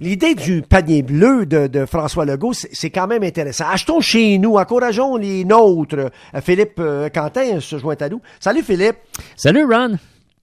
L'idée du panier bleu de, de François Legault, c'est quand même intéressant. Achetons chez nous, encourageons les nôtres. Euh, Philippe euh, Quentin se joint à nous. Salut Philippe. Salut Ron.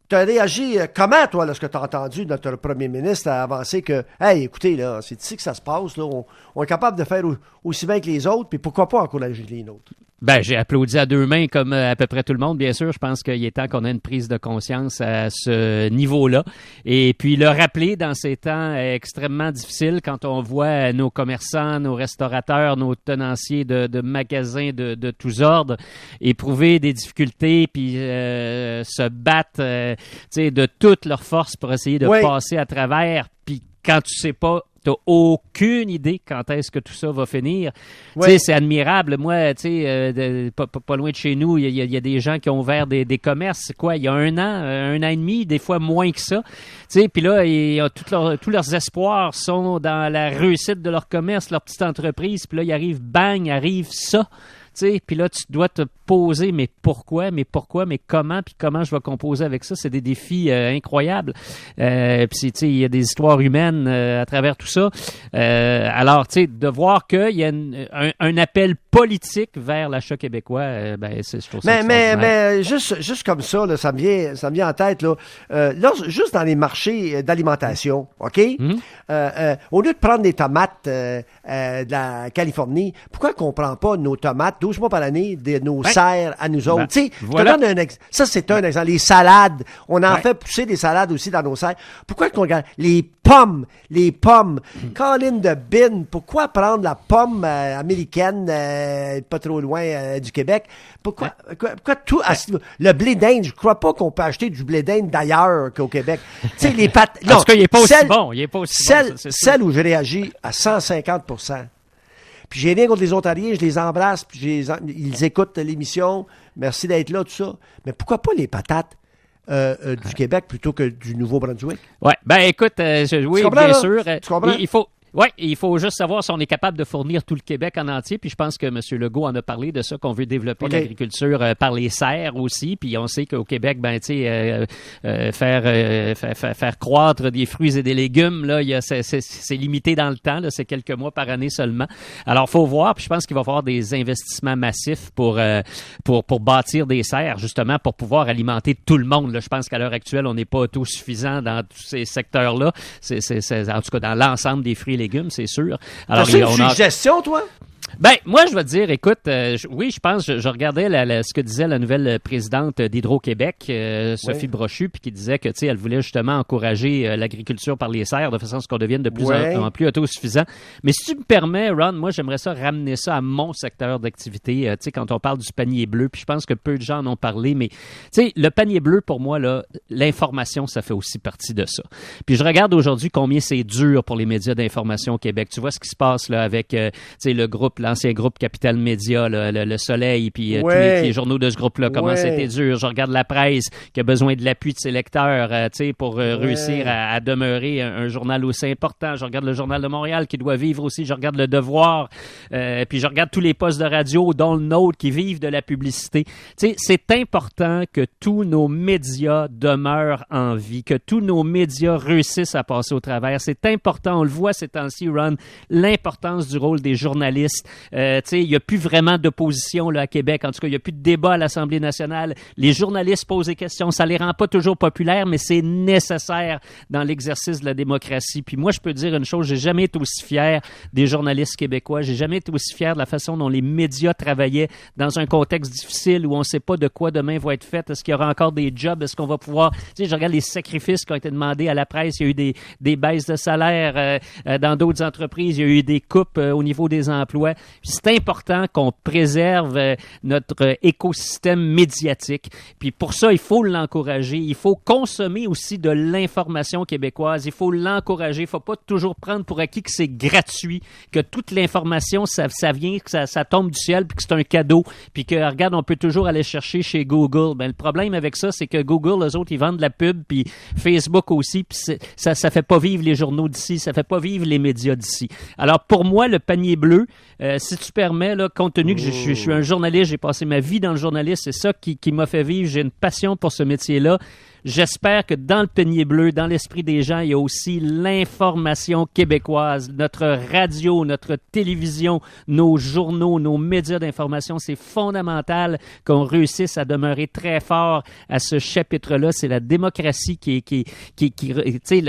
Tu as réagi euh, comment, toi, lorsque tu as entendu notre premier ministre avancer que, hey, écoutez, là, c'est ici que ça se passe, là, on, on est capable de faire au- aussi bien que les autres, puis pourquoi pas encourager les nôtres? Ben, j'ai applaudi à deux mains comme euh, à peu près tout le monde, bien sûr. Je pense qu'il est temps qu'on ait une prise de conscience à ce niveau-là. Et puis le rappeler dans ces temps extrêmement difficiles, quand on voit nos commerçants, nos restaurateurs, nos tenanciers de, de magasins de, de tous ordres éprouver des difficultés, puis euh, se battre euh, de toutes leurs forces pour essayer de Oui. passer à travers. Puis quand tu sais pas, t'as aucune idée quand est-ce que tout ça va finir. Oui. Tu sais, c'est admirable. Moi, tu sais, euh, pas, loin de chez nous, il y, a- y y des gens qui ont ouvert des, des commerces. C'est quoi, il y a un an, euh, un an et demi, des fois moins que ça. Tu sais, puis là, ils leur- tous leurs espoirs sont dans la réussite de leur commerce, leur petite entreprise. Puis là, il arrive, bang, arrive ça. Sais, puis là, tu dois te poser, mais pourquoi, mais pourquoi, mais comment, puis comment je vais composer avec ça. C'est des défis euh, incroyables. Euh, puis, tu sais, il y a des histoires humaines euh, à travers tout ça. Alors, tu sais, de voir qu'il y a une- un, un appel politique vers l'achat québécois, ben, c'est, je trouve ça Mais, mais, juste, juste comme ça, là, ça, me vient, ça me vient en tête. Là, là, juste dans les marchés d'alimentation, OK? Euh, au lieu de prendre des tomates de la Californie, pourquoi qu'on prend pas nos tomates 12 mois par année de nos Ouais. serres à nous autres? Ben, je te voilà. donne un ex- ça, c'est un exemple. Les salades, on en Ouais. fait pousser des salades aussi dans nos serres. Pourquoi qu'on regarde les pommes, les pommes, Colline de bin, pourquoi prendre la pomme euh, américaine, euh, pas trop loin euh, du Québec? Pourquoi, pourquoi, pourquoi tout, le blé d'Inde, je crois pas qu'on peut acheter du blé d'Inde d'ailleurs qu'au Québec. tu sais, les pâtes, En tout cas, il est pas aussi celle- bon. Il est pas aussi celle, bon, ça, celle où je réagis à 150 Puis j'ai rien contre les Ontariens, je les embrasse, puis je les en- ils écoutent l'émission. Merci d'être là, tout ça. Mais pourquoi pas les patates euh, euh, du Québec plutôt que du Nouveau-Brunswick? Ouais, ben écoute, euh, je- oui, bien là? sûr. Tu comprends? Il, il faut. Oui, il faut juste savoir si on est capable de fournir tout le Québec en entier. Puis je pense que M. Legault en a parlé de ça, qu'on veut développer l'agriculture euh, par les serres aussi. Puis on sait qu'au Québec, ben tu sais, euh, euh, faire, euh, faire, faire croître des fruits et des légumes, là, c'est, limité dans le temps. C'est quelques mois par année seulement. Alors faut voir. Puis je pense qu'il va y avoir des investissements massifs pour euh, pour pour bâtir des serres, justement, pour pouvoir alimenter tout le monde. Là, je pense qu'à l'heure actuelle, on n'est pas autosuffisant dans tous ces secteurs-là. En tout cas dans l'ensemble des fruits et légumes, c'est sûr. Il y une suggestion, toi? Ben, moi, je vais te dire, écoute, euh, je- oui, je pense, je, je regardais la- la- ce que disait la nouvelle présidente d'Hydro-Québec, euh, Sophie. Brochu, puis qui disait que, tu sais, elle voulait justement encourager euh, l'agriculture par les serres de façon à ce qu'on devienne de plus Ouais. en, en plus autosuffisant. Mais si tu me permets, Ron, moi, j'aimerais ça ramener ça à mon secteur d'activité, euh, tu sais, quand on parle du panier bleu, puis je pense que peu de gens en ont parlé, mais, tu sais, le panier bleu, pour moi, là, l'information, ça fait aussi partie de ça. Puis je regarde aujourd'hui combien c'est dur pour les médias d'information au Québec. Tu vois ce qui se passe là avec euh, tu sais, le groupe, l'ancien groupe Capital Média, le, le Soleil, puis euh, tous les, les journaux de ce groupe-là, comment Ouais. c'était dur. Je regarde la presse qui a besoin de l'appui de ses lecteurs euh, tu sais, pour euh, Ouais. réussir à, à demeurer un, un journal aussi important. Je regarde le Journal de Montréal qui doit vivre aussi. Je regarde le Devoir. Euh, puis je regarde tous les postes de radio, dont le nôtre, qui vivent de la publicité. Tu sais, c'est important que tous nos médias demeurent en vie, que tous nos médias réussissent à passer au travers. C'est important, on le voit ces temps-ci, Ron, l'importance du rôle des journalistes. Euh, il n'y a plus vraiment d'opposition là, à Québec. En tout cas, il n'y a plus de débat à l'Assemblée nationale. Les journalistes posent des questions. Ça les rend pas toujours populaires, mais c'est nécessaire dans l'exercice de la démocratie. Puis moi, je peux dire une chose, j'ai jamais été aussi fier des journalistes québécois. J'ai jamais été aussi fier de la façon dont les médias travaillaient dans un contexte difficile où on ne sait pas de quoi demain va être fait. Est-ce qu'il y aura encore des jobs? Est-ce qu'on va pouvoir... Tu sais, je regarde les sacrifices qui ont été demandés à la presse. Il y a eu des, des baisses de salaire euh, euh, dans d'autres entreprises. Il y a eu des coupes euh, au niveau des emplois. C'est important qu'on préserve euh, notre euh, écosystème médiatique. Puis pour ça, il faut l'encourager. Il faut consommer aussi de l'information québécoise. Il faut l'encourager. Il faut pas toujours prendre pour acquis que c'est gratuit, que toute l'information, ça, vient, que ça, tombe du ciel, puis que c'est un cadeau, puis que, regarde, on peut toujours aller chercher chez Google. Ben, le problème avec ça, c'est que Google, eux autres, ils vendent de la pub, puis Facebook aussi, puis ça ça fait pas vivre les journaux d'ici, ça fait pas vivre les médias d'ici. Alors, pour moi, le panier bleu, euh, si tu permets, compte tenu que je, suis un journaliste, j'ai passé ma vie dans le journalisme, c'est ça qui m'a fait vivre, j'ai une passion pour ce métier-là. J'espère que dans le panier bleu, dans l'esprit des gens, il y a aussi l'information québécoise, notre radio, notre télévision, nos journaux, nos médias d'information. C'est fondamental qu'on réussisse à demeurer très fort à ce chapitre-là. C'est la démocratie qui qui, qui, qui,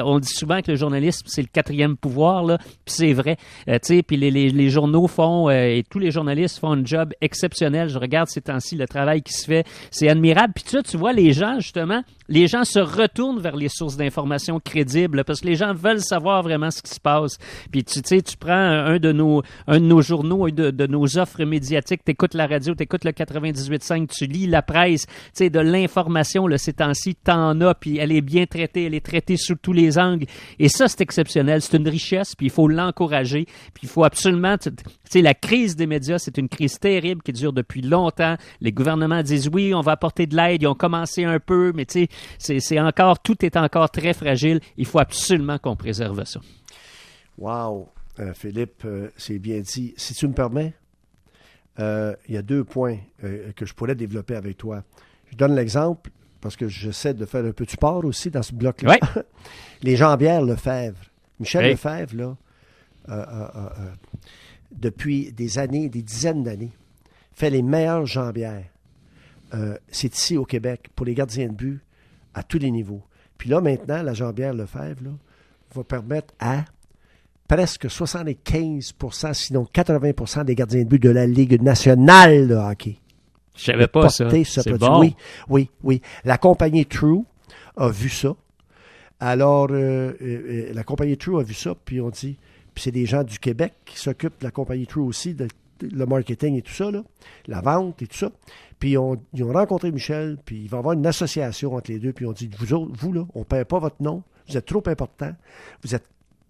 on dit souvent que le journalisme, c'est le quatrième pouvoir, là, puis c'est vrai. Euh, puis les, les, les, journaux font, euh, et tous les journalistes font un job exceptionnel. Je regarde ces temps-ci le travail qui se fait. C'est admirable. Puis tu, tu vois, les gens, justement, les gens se retournent vers les sources d'informations crédibles parce que les gens veulent savoir vraiment ce qui se passe. Puis tu sais, tu prends un de nos, un de nos journaux, un de, nos offres médiatiques, tu écoutes la radio, tu écoutes le 98.5, tu lis la presse, tu sais, de l'information, là, ces temps-ci, t'en as, puis elle est bien traitée, elle est traitée sous tous les angles. Et ça, c'est exceptionnel. C'est une richesse, puis il faut l'encourager, puis il faut absolument, tu sais, la crise des médias, c'est une crise terrible qui dure depuis longtemps. Les gouvernements disent oui, on va apporter de l'aide, ils ont commencé un peu, mais tu sais, c'est encore, tout est encore très fragile. Il faut absolument qu'on préserve ça. Wow, euh, Philippe, euh, c'est bien dit. Si tu me permets, euh, il y a deux points que je pourrais développer avec toi. Je donne l'exemple parce que j'essaie de faire un peu de sport aussi dans ce bloc-là. Les jambières Lefebvre. Michel Lefebvre, là, depuis des années, des dizaines d'années, fait les meilleures jambières. c'est ici au Québec pour les gardiens de but à tous les niveaux. Puis là, maintenant, la jambière Lefebvre là, va permettre à presque 75% sinon 80% des gardiens de but de la Ligue nationale de hockey. Je savais pas ça. C'est bon. Oui, oui, oui. La compagnie True a vu ça. Alors, euh, euh, euh, la compagnie True a vu ça, puis on dit, puis c'est des gens du Québec qui s'occupent de la compagnie True aussi, de, le marketing et tout ça, là, la vente et tout ça. Puis ils ont, rencontré Michel, puis il va y avoir une association entre les deux, puis on dit, vous autres, vous, là, on ne paie pas votre nom, vous êtes trop important, vous êtes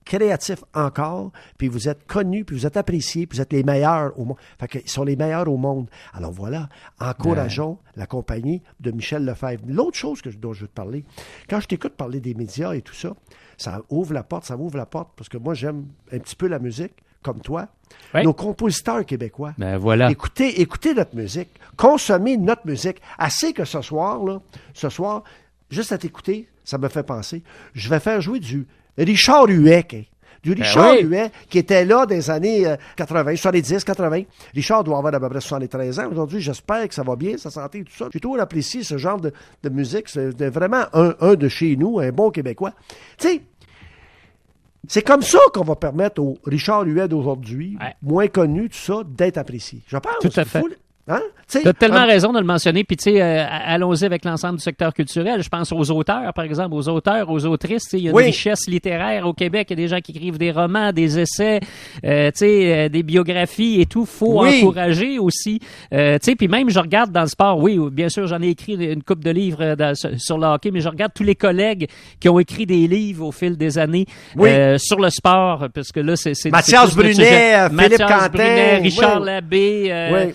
créatif encore, puis vous êtes connus, puis vous êtes appréciés, puis vous êtes les meilleurs au monde. Fait qu'ils sont les meilleurs au monde. Alors voilà, encourageons la compagnie de Michel Lefebvre. L'autre chose que, dont je veux te parler, quand je t'écoute parler des médias et tout ça, ça ouvre la porte, ça m'ouvre la porte, parce que moi, j'aime un petit peu la musique, comme toi. Nos compositeurs québécois. Ben voilà. Écoutez, écoutez notre musique. Consommez notre musique. Assez que ce soir, là, ce soir, juste à t'écouter, ça me fait penser. Je vais faire jouer du Richard Huet, du ben Richard Huet, qui était là dans les années 80, 70, 80. Richard doit avoir à peu près 73 ans. Aujourd'hui, j'espère que ça va bien, sa santé et tout ça. J'ai toujours apprécié ce genre de, musique. C'est vraiment un, un, de chez nous, un bon Québécois. Tu sais, c'est comme ça qu'on va permettre au Richard Huet d'aujourd'hui, moins connu, tout ça, d'être apprécié. Je pense. Tout à fait. Hein? Tu as tellement raison de le mentionner. Puis, tu sais, euh, allons-y avec l'ensemble du secteur culturel. Je pense aux auteurs, par exemple, aux auteurs, aux autrices. Il y a une richesse littéraire au Québec. Il y a des gens qui écrivent des romans, des essais, euh, tu sais, euh, des biographies et tout. faut encourager aussi. Euh, tu sais, puis même, je regarde dans le sport. Oui, bien sûr, j'en ai écrit une coupe de livres sur le hockey, mais je regarde tous les collègues qui ont écrit des livres au fil des années sur le sport, parce que là, c'est... Mathias Brunet, Philippe Quentin. Brunet, Richard Labbé,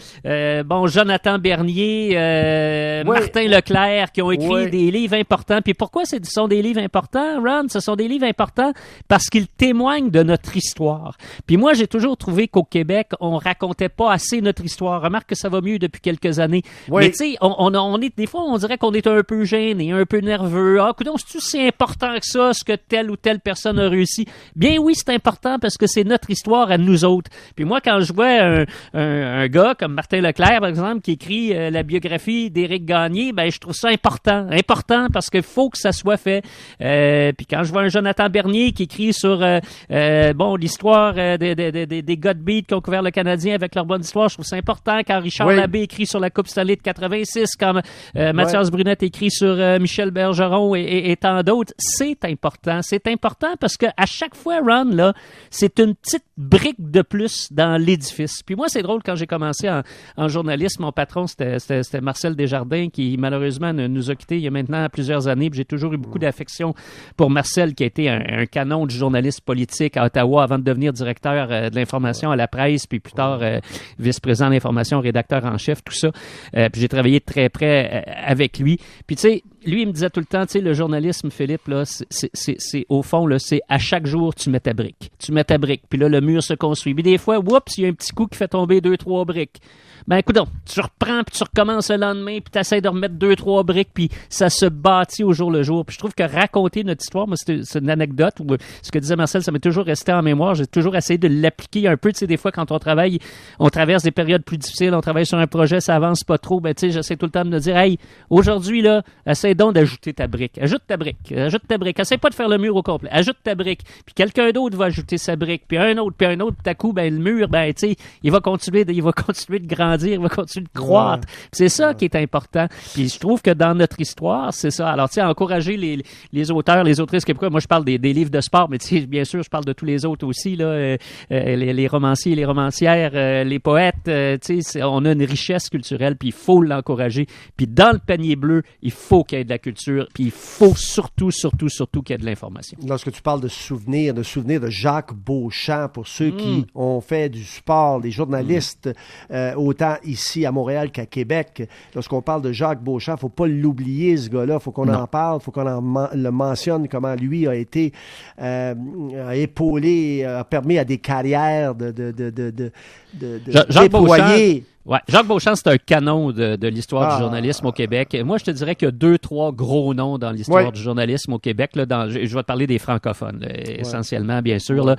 euh, bon, Jonathan Bernier, euh, Martin Leclerc, qui ont écrit des livres importants. Puis pourquoi ce sont des livres importants, Ron? Ce sont des livres importants parce qu'ils témoignent de notre histoire. Puis moi, j'ai toujours trouvé qu'au Québec, on racontait pas assez notre histoire. Remarque que ça va mieux depuis quelques années. Mais tu sais, on, on, est, des fois, on dirait qu'on est un peu gêné, un peu nerveux. Ah, écoute, c'est si important que ça, ce que telle ou telle personne a réussi? Bien oui, c'est important parce que c'est notre histoire à nous autres. Puis moi, quand je vois un, un gars comme Martin Leclerc, par exemple, qui écrit euh, la biographie d'Éric Gagné, ben je trouve ça important, important parce qu'il faut que ça soit fait. Euh, puis quand je vois un Jonathan Bernier qui écrit sur euh, bon l'histoire des, des, des, des gars de beat qui ont couvert le Canadien avec leur bonne histoire, je trouve ça important. Quand Richard Labbé écrit sur la Coupe Stanley de 86, quand Mathias Brunette écrit sur Michel Bergeron et, et, tant d'autres, c'est important. C'est important parce que à chaque fois, Ron, là, c'est une petite brique de plus dans l'édifice. Puis moi, c'est drôle quand j'ai commencé en, en journaliste, mon patron, c'était Marcel Desjardins, qui malheureusement nous a quittés il y a maintenant plusieurs années. J'ai toujours eu beaucoup d'affection pour Marcel, qui a été un, canon du journaliste politique à Ottawa avant de devenir directeur euh, de l'information à la presse, puis plus tard euh, vice-président de l'information, rédacteur en chef, tout ça. Euh, puis j'ai travaillé de très près avec lui. Puis tu sais, lui, il me disait tout le temps, tu sais, le journalisme, Philippe, là, c'est au fond, là, c'est à chaque jour, tu mets ta brique. Tu mets ta brique, puis là, le mur se construit. Puis des fois, oups, il y a un petit coup qui fait tomber deux, trois briques. Ben écoute, tu reprends, puis tu recommences le lendemain, puis tu essaies de remettre deux, trois briques, puis ça se bâtit au jour le jour. Puis je trouve que raconter notre histoire, moi, c'est une anecdote où ce que disait Marcel, ça m'est toujours resté en mémoire. J'ai toujours essayé de l'appliquer un peu. Tu sais, des fois, quand on travaille, on traverse des périodes plus difficiles, on travaille sur un projet, ça avance pas trop. Ben, tu sais, j'essaie tout le temps de me dire, hey, aujourd'hui, là, essaie donc d'ajouter ta brique. Ajoute ta brique. Ajoute ta brique. Essaie pas de faire le mur au complet. Ajoute ta brique. Puis quelqu'un d'autre va ajouter sa brique. Puis un autre, puis un autre. Puis à coup, ben, le mur, ben, tu sais, il va continuer de, il va continuer de grandir, il va continuer de croître. C'est ça qui est important. Puis je trouve que dans notre histoire, c'est ça. Alors, tu sais, encourager les, les auteurs, les autrices québécois. Moi, je parle des, des livres de sport, mais tu sais, bien sûr, je parle de tous les autres aussi, là, euh, euh, les, les, romanciers, les romancières, euh, les poètes. tu sais, on a une richesse culturelle, puis il faut l'encourager. Puis dans le panier bleu, il faut qu'il y ait de la culture, puis il faut surtout, surtout, surtout qu'il y ait de l'information. Lorsque tu parles de souvenirs, de souvenirs de Jacques Beauchamp, pour ceux qui mm. ont fait du sport, les journalistes, autant ici à Montréal, qu'à Québec. Lorsqu'on parle de Jacques Beauchamp, faut pas l'oublier, ce gars-là. Il faut qu'on en parle, faut qu'on le mentionne, comment lui a été euh, épaulé, a permis à des carrières de, de, de, de, de, Jacques Beauchamp, Ouais. Jacques Beauchamp, c'est un canon de, de l'histoire du ah. journalisme au Québec. Moi, je te dirais qu'il y a deux, trois gros noms dans l'histoire du journalisme au Québec. Là, dans, je, vais te parler des francophones, essentiellement, bien sûr. Là.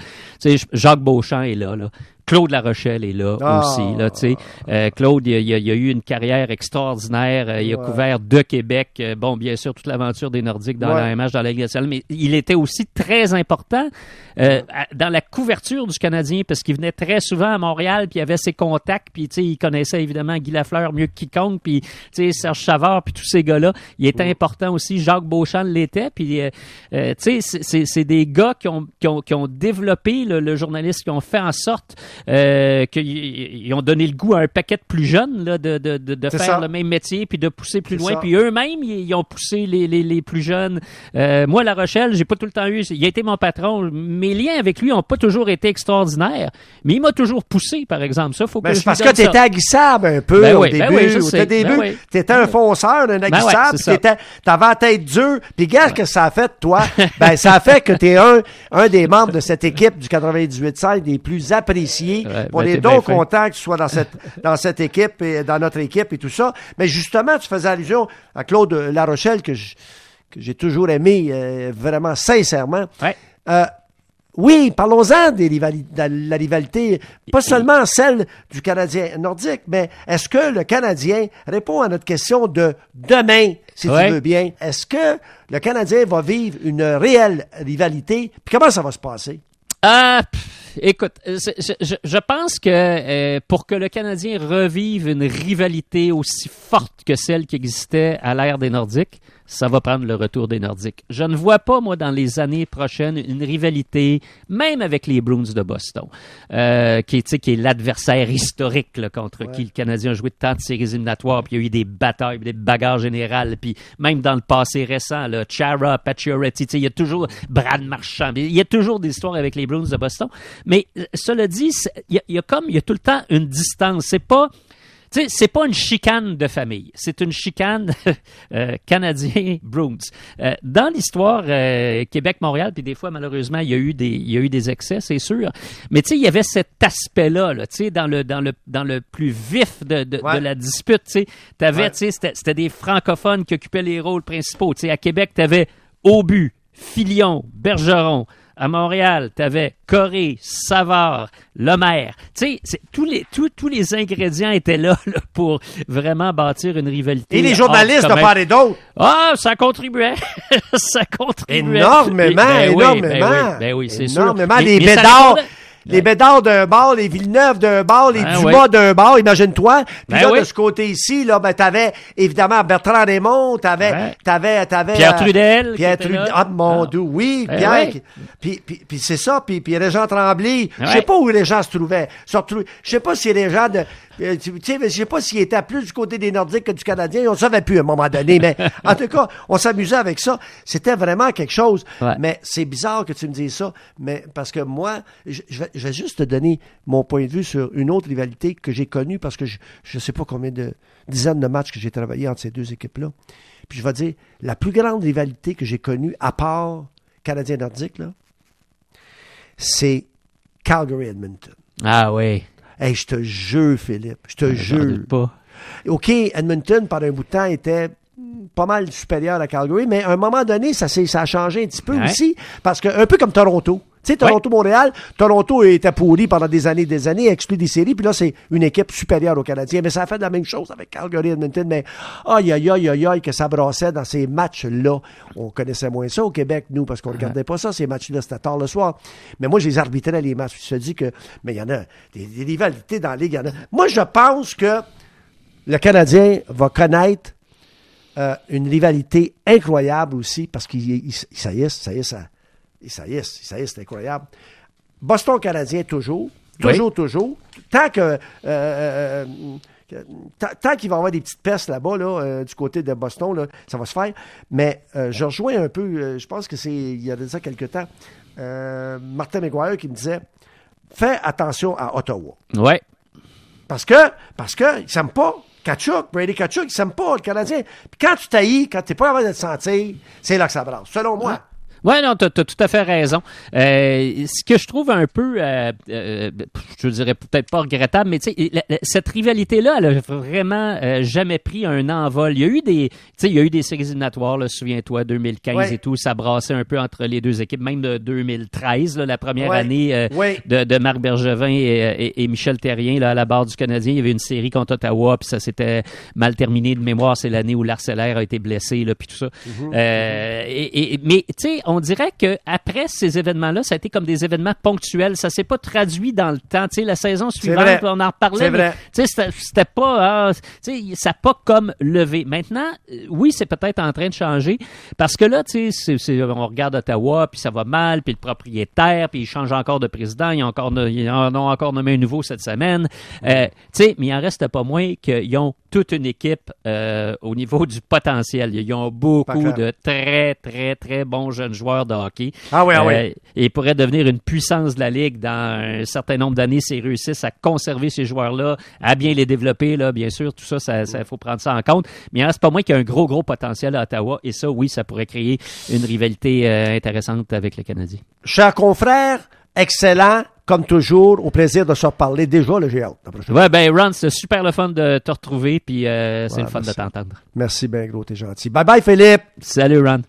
Jacques Beauchamp est là. là. Claude Larochelle est là ah. aussi. Là, euh, Claude, il, il, a, eu une carrière extraordinaire. Euh, il a couvert de Québec. Euh, bon, bien sûr, toute l'aventure des Nordiques dans la MH, dans la Ligue nationale, mais il était aussi très important euh, dans la couverture du Canadien parce qu'il venait très souvent à Montréal, puis il avait ses contacts, puis il connaissait évidemment Guy Lafleur mieux que quiconque, puis Serge Chavard, puis tous ces gars-là. Il était important aussi. Jacques Beauchamp l'était, puis c'est des gars qui ont, qui ont, qui ont développé le, le journaliste, qui ont fait en sorte euh, qu'ils ont donné le goût à un paquet de plus jeunes là, de, de, de, de faire le même métier puis de pousser plus loin. Puis eux-mêmes, ils, ont poussé les, les, les plus jeunes. Euh, moi, La Rochelle, j'ai pas tout le temps eu. Il a été mon patron. Mes liens avec lui ont pas toujours été extraordinaires, mais il m'a toujours poussé, par exemple. Ça, faut que ben, c'est parce que tu étais aguissable un peu ben au ben début. Oui, au début, tu étais un fonceur, un aguissable, tu avais la tête dure. Puis regarde que ça a fait, toi. ben, ça a fait que tu es un, un des membres de cette équipe du 98-5 des plus appréciés on est donc content que tu sois dans cette, dans cette équipe et dans notre équipe et tout ça. Mais justement, tu faisais allusion à Claude Larochelle que j'ai toujours aimé euh, vraiment sincèrement. Euh, oui, parlons-en de la rivalité, pas seulement celle du Canadien nordique, mais est-ce que le Canadien répond à notre question de demain, si tu veux bien? Est-ce que le Canadien va vivre une réelle rivalité? Puis comment ça va se passer? Ah, écoute, je, je, pense que euh, pour que le Canadien revive une rivalité aussi forte que celle qui existait à l'ère des Nordiques, ça va prendre le retour des Nordiques. Je ne vois pas, moi, dans les années prochaines, une rivalité, même avec les Bruins de Boston, euh, qui, qui est l'adversaire historique là, contre qui le Canadien a joué tant de séries éliminatoires, puis il y a eu des batailles, des bagarres générales, puis même dans le passé récent, là, Chara, Pacioretty, il y a toujours Brad Marchand, il y a toujours des histoires avec les Bruins de Boston. Mais euh, cela dit, il y, a, il y a comme, il y a tout le temps une distance. C'est pas tu sais, c'est pas une chicane de famille, c'est une chicane euh, canadien-Bruins. Euh, dans l'histoire euh, Québec-Montréal, puis des fois, malheureusement, il y a eu des, il y a eu des excès, c'est sûr. Mais tu sais, il y avait cet aspect-là, là, tu sais, dans le, dans, le, dans le plus vif de, de, de la dispute. Tu sais, t'avais, tu sais, c'était des francophones qui occupaient les rôles principaux. Tu sais, à Québec, t'avais Aubu, Filion, Bergeron, à Montréal, tu avais Corée, Savard, Lemaire. Tu sais, tous les, tous, tous les ingrédients étaient là, pour vraiment bâtir une rivalité. Et les journalistes de part et d'autre. Ah, ça contribuait. ça contribuait. Énormément, ben énormément. Ben oui, ben oui, c'est sûr. Énormément. Les bédards les Bédards d'un bar, les Villeneuve d'un bar, les ben Dumas d'un bar, imagine-toi. Puis ben là, de ce côté ici, là, ben, t'avais évidemment Bertrand Raymond, t'avais, t'avais, t'avais... Pierre euh, Trudel. Pierre Trudel. Ah, mon ah. Dieu, oui, ben Pierre. Puis, puis, puis c'est ça, puis, puis Régent Tremblay. Je sais pas où les gens se trouvaient. Je sais pas si les gens de, tu sais, je sais pas s'il était plus du côté des Nordiques que du Canadien. On ne savait plus à un moment donné, mais en tout cas, on s'amusait avec ça. C'était vraiment quelque chose. Mais c'est bizarre que tu me dises ça, mais parce que moi, je, je vais juste te donner mon point de vue sur une autre rivalité que j'ai connue parce que je ne sais pas combien de dizaines de matchs que j'ai travaillé entre ces deux équipes-là. Puis je vais dire, la plus grande rivalité que j'ai connue, à part Canadien Nordique, là, c'est Calgary-Edmonton. Ah oui. Hey, je te jure, Philippe, je te J'en jure. pas. OK, Edmonton, pendant un bout de temps, était pas mal supérieur à Calgary, mais à un moment donné, ça, s'est- ça a changé un petit peu Ouais. aussi, parce que un peu comme Toronto. Tu sais, Toronto-Montréal, Toronto était pourri pendant des années et des années, exclu des séries, puis là, c'est une équipe supérieure aux Canadiens. Mais ça a fait la même chose avec Calgary et Edmonton, mais aïe, aïe, aïe, aïe, aïe, que ça brassait dans ces matchs-là. On connaissait moins ça au Québec, nous, parce qu'on regardait pas ça, ces matchs-là, c'était tard le soir. Mais moi, je les arbitrais, les matchs. Je te dis que, mais il y en a, des, des rivalités dans la Ligue, il y en a. Moi, je pense que le Canadien va connaître euh, une rivalité incroyable aussi, parce qu'il il- il- ça y est, ça y est, ça, y est, c'est incroyable. Boston Canadien, toujours, toujours, toujours. Tant que... euh, euh, euh, tant- qu'il va y avoir des petites pestes là-bas, là, euh, du côté de Boston, là, ça va se faire. Mais euh, je rejoins un peu, euh, je pense que c'est il y a ça quelques temps, euh, Martin McGuire qui me disait Fais attention à Ottawa. Ouais. Parce que, parce que, ils s'aiment pas. Kachuk, Brady Kachuk, ils s'aiment pas, le Canadien. Puis quand tu taillis, quand t'es pas capable de te sentir, c'est là que ça brasse. Selon moi. Ouais, non, t'as as tout à fait raison. Euh, ce que je trouve un peu, euh, euh, je dirais peut-être pas regrettable, mais tu sais, cette rivalité-là, elle a vraiment euh, jamais pris un envol. Il y a eu des, tu sais, il y a eu des séries éliminatoires, souviens-toi, 2015 Ouais. et tout, ça brassait un peu entre les deux équipes, même de 2013, là, la première Ouais. année euh, Ouais. de, de Marc Bergevin et, et- et Michel Terrien là, à la barre du Canadien. Il y avait une série contre Ottawa, puis ça s'était mal terminé de mémoire. C'est l'année où l'Arcellaire a été blessé, là, puis tout ça. Et- mais tu sais, on dirait que après ces événements-là, ça a été comme des événements ponctuels. Ça s'est pas traduit dans le temps. Tu sais, la saison suivante, on en reparlait. C'est mais, vrai. tu sais, c'était- pas, ah, tu sais, ça n'a pas comme levé. Maintenant, euh, oui, c'est peut-être en train de changer parce que là, tu sais, on regarde Ottawa, puis ça va mal, puis le propriétaire, puis il change encore de président, ils, ont encore, ils en ont encore nommé un nouveau cette semaine. Euh, tu sais, mais il en reste pas moins qu'ils ont toute une équipe euh, au niveau du potentiel. Ils ont beaucoup de très, très, très bons jeunes joueurs de hockey. Ah oui, ah oui. Euh, et pourraient devenir une puissance de la Ligue dans un certain nombre d'années s'ils réussissent à conserver ces joueurs-là, à bien les développer, là, bien sûr, tout ça, ça, ça faut prendre ça en compte. Mais il en reste pas moins qu'il y a un gros, gros potentiel à Ottawa, et ça, oui, ça pourrait créer une rivalité euh, intéressante avec le Canadien. Chers confrères, excellent, comme toujours. Au plaisir de se reparler. Déjà, le j'ai hâte. Ouais, ben, Ron, c'est super le fun de te retrouver, puis euh, c'est Ouais, le fun merci. de t'entendre. Merci bien, gros, t'es gentil. Bye bye, Philippe. Salut, Ron.